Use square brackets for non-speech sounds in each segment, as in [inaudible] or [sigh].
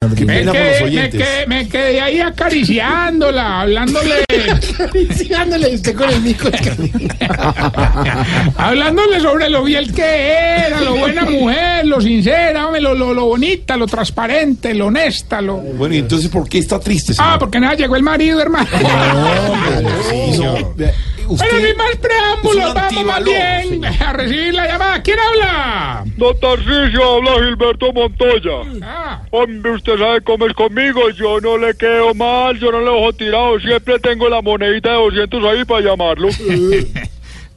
Me quedé, me, oyentes. quedé, me quedé ahí acariciándola, hablándole, [laughs] Sigándole usted con el mico. [laughs] hablándole sobre lo bien que era, lo buena mujer, lo sincera, hombre, lo, lo, lo bonita, lo transparente, lo honesta, lo... Bueno, y entonces, ¿por qué está triste, señor? Ah, porque nada, llegó el marido, hermano. [laughs] Sí, no. Vea, Bueno, sin Usted, más preámbulos, vamos más bien a recibir la llamada. ¿Quién habla? Don Tarcisio, habla Gilberto Montoya. Ah, Hombre, usted sabe cómo es conmigo, yo no le quedo mal, yo no le dejo tirado, siempre tengo la monedita de 200 ahí para llamarlo. [laughs]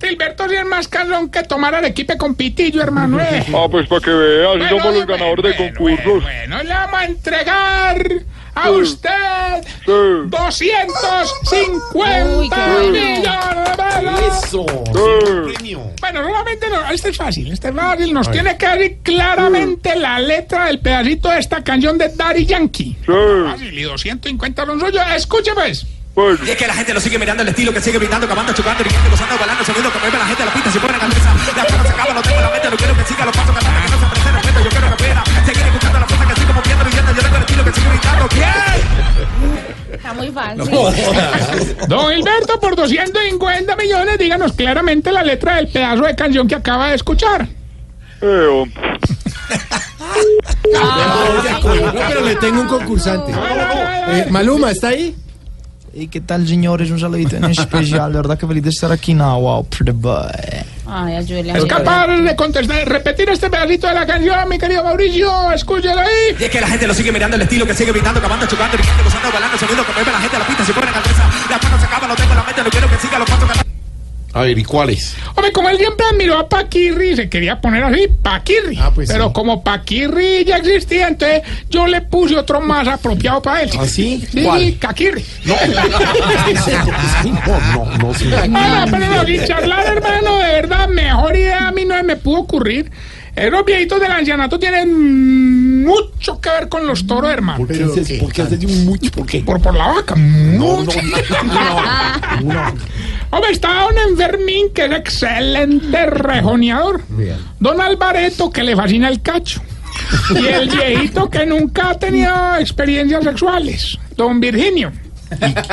Gilberto sí es más calón que tomar arequipe con pitillo, hermano. eh. Ah, pues para que vea, así Bueno, somos los bueno, ganadores de bueno, concursos. Bueno, bueno, le vamos a entregar a Sí. usted Sí. 250 Uy, qué bueno. millones de pesos. eso. Sí. Premio. Bueno, solamente no, este es fácil, este es fácil. Nos tiene que decir claramente la letra del pedacito de esta canción de Daddy Yankee. Sí, Fácil, y 250 son suyos. Escuche, pues. Y es que la gente lo sigue mirando el estilo que sigue gritando, acabando, chocando, riendo, gozando, bailando, sonido que mueve la gente a la pista, se pone la cabeza. La cosa se acaba, no tengo en la mente, no quiero que siga los pasos cantando, que no se Está muy fácil. Don Gilberto, por 250 millones, díganos claramente la letra del pedazo de canción que acaba de escuchar. Eh. No, pero le tengo un concursante. Eh, Maluma, ¿está ahí? ¿Y qué tal, señores? Un saludito en especial. De verdad que feliz de estar aquí. No, wow, pretty boy. Ay, ayúdele. Es capaz de contestar, repetir este pedacito de la canción, mi querido Mauricio. Escúchelo ahí. Y es que la gente lo sigue mirando el estilo que sigue gritando, acabando, chocando, riendo, gozando, bailando, sonido que mueve la gente a la pista, se pone la cabeza. La cosa se acaba, no tengo en la mente, no quiero que siga los pasos cantando. A ver, ¿y cuáles? Hombre, como él siempre admiró a Paquirri, se quería poner así, Paquirri. Ah, pues Pero sí. como Paquirri ya existía, entonces yo le puse otro más apropiado para él. ¿Ah, sí? Sí, ¿Cuál? Caquirri. [laughs] No, no, no, no, señor. Ah, pero no, sin charlar, hermano, de verdad, mejor idea a mí no me pudo ocurrir. Esos viejitos del ancianato tienen mucho que ver con los toros, hermano. ¿Por qué haces, por qué haces mucho? ¿Por qué? Por, por la vaca, No, mucho. no, no. [laughs] Hombre, está don Enfermín, que es excelente rejoneador. Bien. Don Alvareto, que le fascina el cacho. Y el viejito que nunca ha tenido experiencias sexuales. Don Virginio.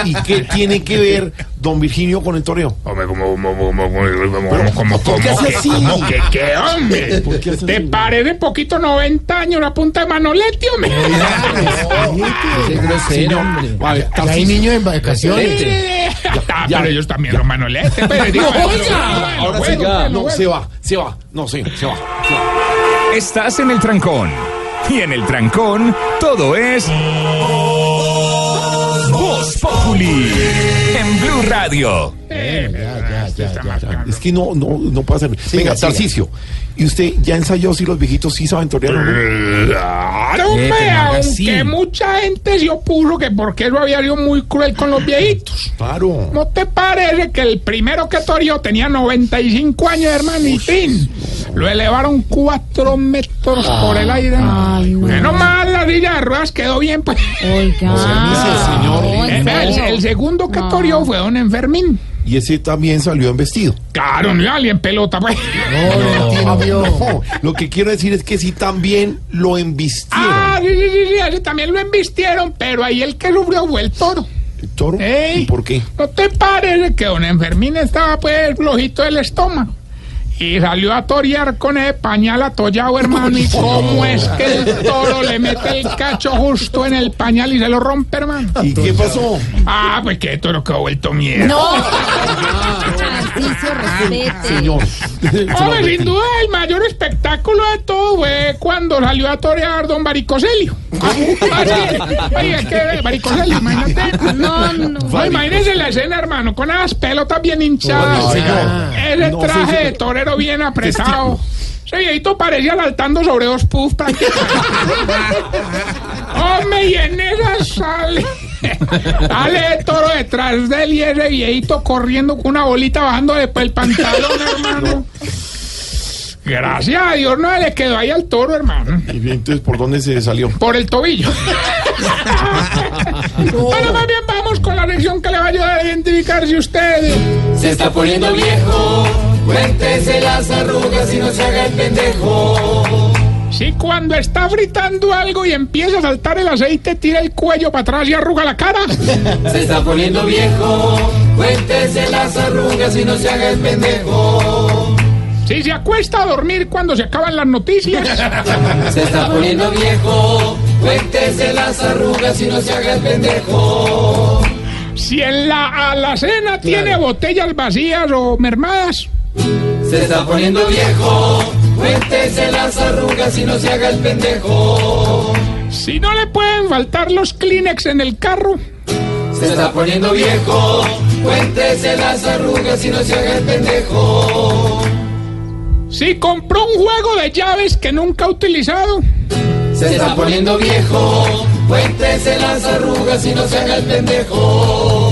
¿Y, y qué tiene que ver don Virginio con el toreo? Hombre, como, como, como, como, Pero, como, ¿por qué hace así? como que, qué, hombre. ¿Por qué hace Te así? parece poquito 90 años la punta de Manolete, hombre. Señor, a ver, hay niños en vacaciones. Ah, ya. pero ellos también son Manolete. [laughs] Pero digo, Ahora sí, bueno, ya. bueno, No, se va, se va. No, sí, se va. se va. Estás en el trancón. Y en el trancón, todo es. Voz Populi. En Blue Radio. Eh, Ya, ya, ya, claro. Es que no, no, no puede ser. Venga, Tarcicio. ¿Y usted ya ensayó si los viejitos sí saben torear o no? Claro, hombre, aunque mucha gente se opuso que porque eso había sido muy cruel con los viejitos. Claro. ¿No te parece que el primero que torió tenía 95 años, hermanitín? Lo elevaron 4 metros por el aire. Ay, no. Menos mal la silla de ruedas quedó bien, pues. Oiga. dice, señor. Eh, vea, el, el segundo que torió fue don Enfermín. Y ese también salió en vestido. Claro, no alguien pelota, pues. No, no, Lo que quiero decir es que sí también lo embistieron. Ah, sí, sí, sí, sí, ese también lo embistieron, pero ahí el que sufrió fue el toro. ¿El toro? Ey. ¿Y por qué? ¿No te parece que don Enfermín estaba pues flojito del estómago? Y salió a torear con ese pañal atollado, hermano. ¿Y cómo es que el toro le mete el cacho justo en el pañal y se lo rompe, hermano? ¿Y qué pasó? Ah, pues que el toro quedó vuelto mierda. No. [laughs] Tarcisio, respete. Señor. Hombre, sin duda el mayor espectáculo de todo fue cuando salió a torear don Baricoselio. Ah. Oye, es que Baricoselio, imagínate. No, no. No, imagínense la escena, hermano, con esas pelotas bien hinchadas. Oye, señor. Ese No, traje sí, sí. de torero bien apretado. Ese viejito parecía saltando sobre dos puffs prácticamente. [laughs] Hombre, y en esa sale. [laughs] Sale el toro detrás de él y ese viejito corriendo con una bolita bajando después el pantalón, hermano. Gracias a Dios no le quedó ahí al toro, hermano. Y bien, entonces, ¿por dónde se salió? Por el tobillo. [laughs] Bueno, más bien vamos con la lección que le va a ayudar a identificar si usted. Se está poniendo viejo, cuéntese las arrugas y no se haga el pendejo. Si cuando está fritando algo y empieza a saltar el aceite, tira el cuello para atrás y arruga la cara. [laughs] Se está poniendo viejo, cuéntese las arrugas y no se haga el pendejo. Si se acuesta a dormir cuando se acaban las noticias. [laughs] Se está poniendo viejo, cuéntese las arrugas y no se haga el pendejo. Si en la alacena tiene botellas vacías o mermadas. Se está poniendo viejo, cuéntese las arrugas y no se haga el pendejo. Si no le pueden faltar los Kleenex en el carro. Se está poniendo viejo, cuéntese las arrugas y no se haga el pendejo. Si compró un juego de llaves que nunca ha utilizado. Se está poniendo viejo, cuéntese las arrugas y no se haga el pendejo.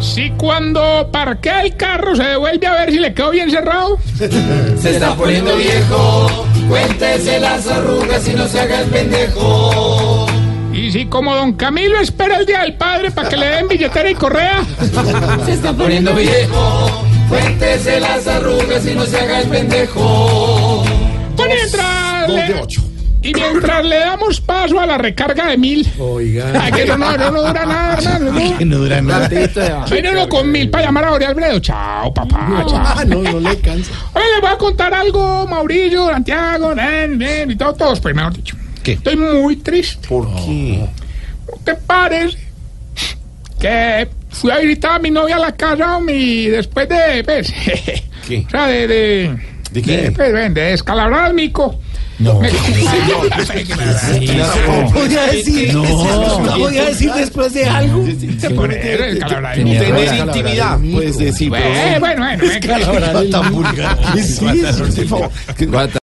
Si cuando parquea el carro se devuelve a ver si le quedó bien cerrado. [laughs] Se está poniendo viejo, cuéntese las arrugas y no se haga el pendejo. Y si como don Camilo espera el día del padre para que le den billetera y correa. [laughs] Se está poniendo viejo, cuéntese las arrugas y no se haga el pendejo. De y mientras le damos paso a la recarga de mil. Oiga. [laughs] Ay, que no, no, no, no dura nada, hermano. ¿no? Que no dura nada. Uno con mil para llamar a Ori Alfredo. Chao, papá, chao. Ah, no, no le cansa. Oye, les voy a contar algo, Mauricio, Santiago, nen, nen, y todo, todos, pues mejor dicho. ¿Qué? Estoy muy triste. ¿Por qué? ¿No te parece que fui a visitar a mi novia a la casa y después de, pues, [laughs] ¿Qué? o sea, de, de, ¿De qué? pues, ven, de descalabrar al mico. No. Podía [laughs] decir. No podía decir después de algo. Tener intimidad, puedes decir. Eh, bueno, bueno, bueno. Tan vulgar.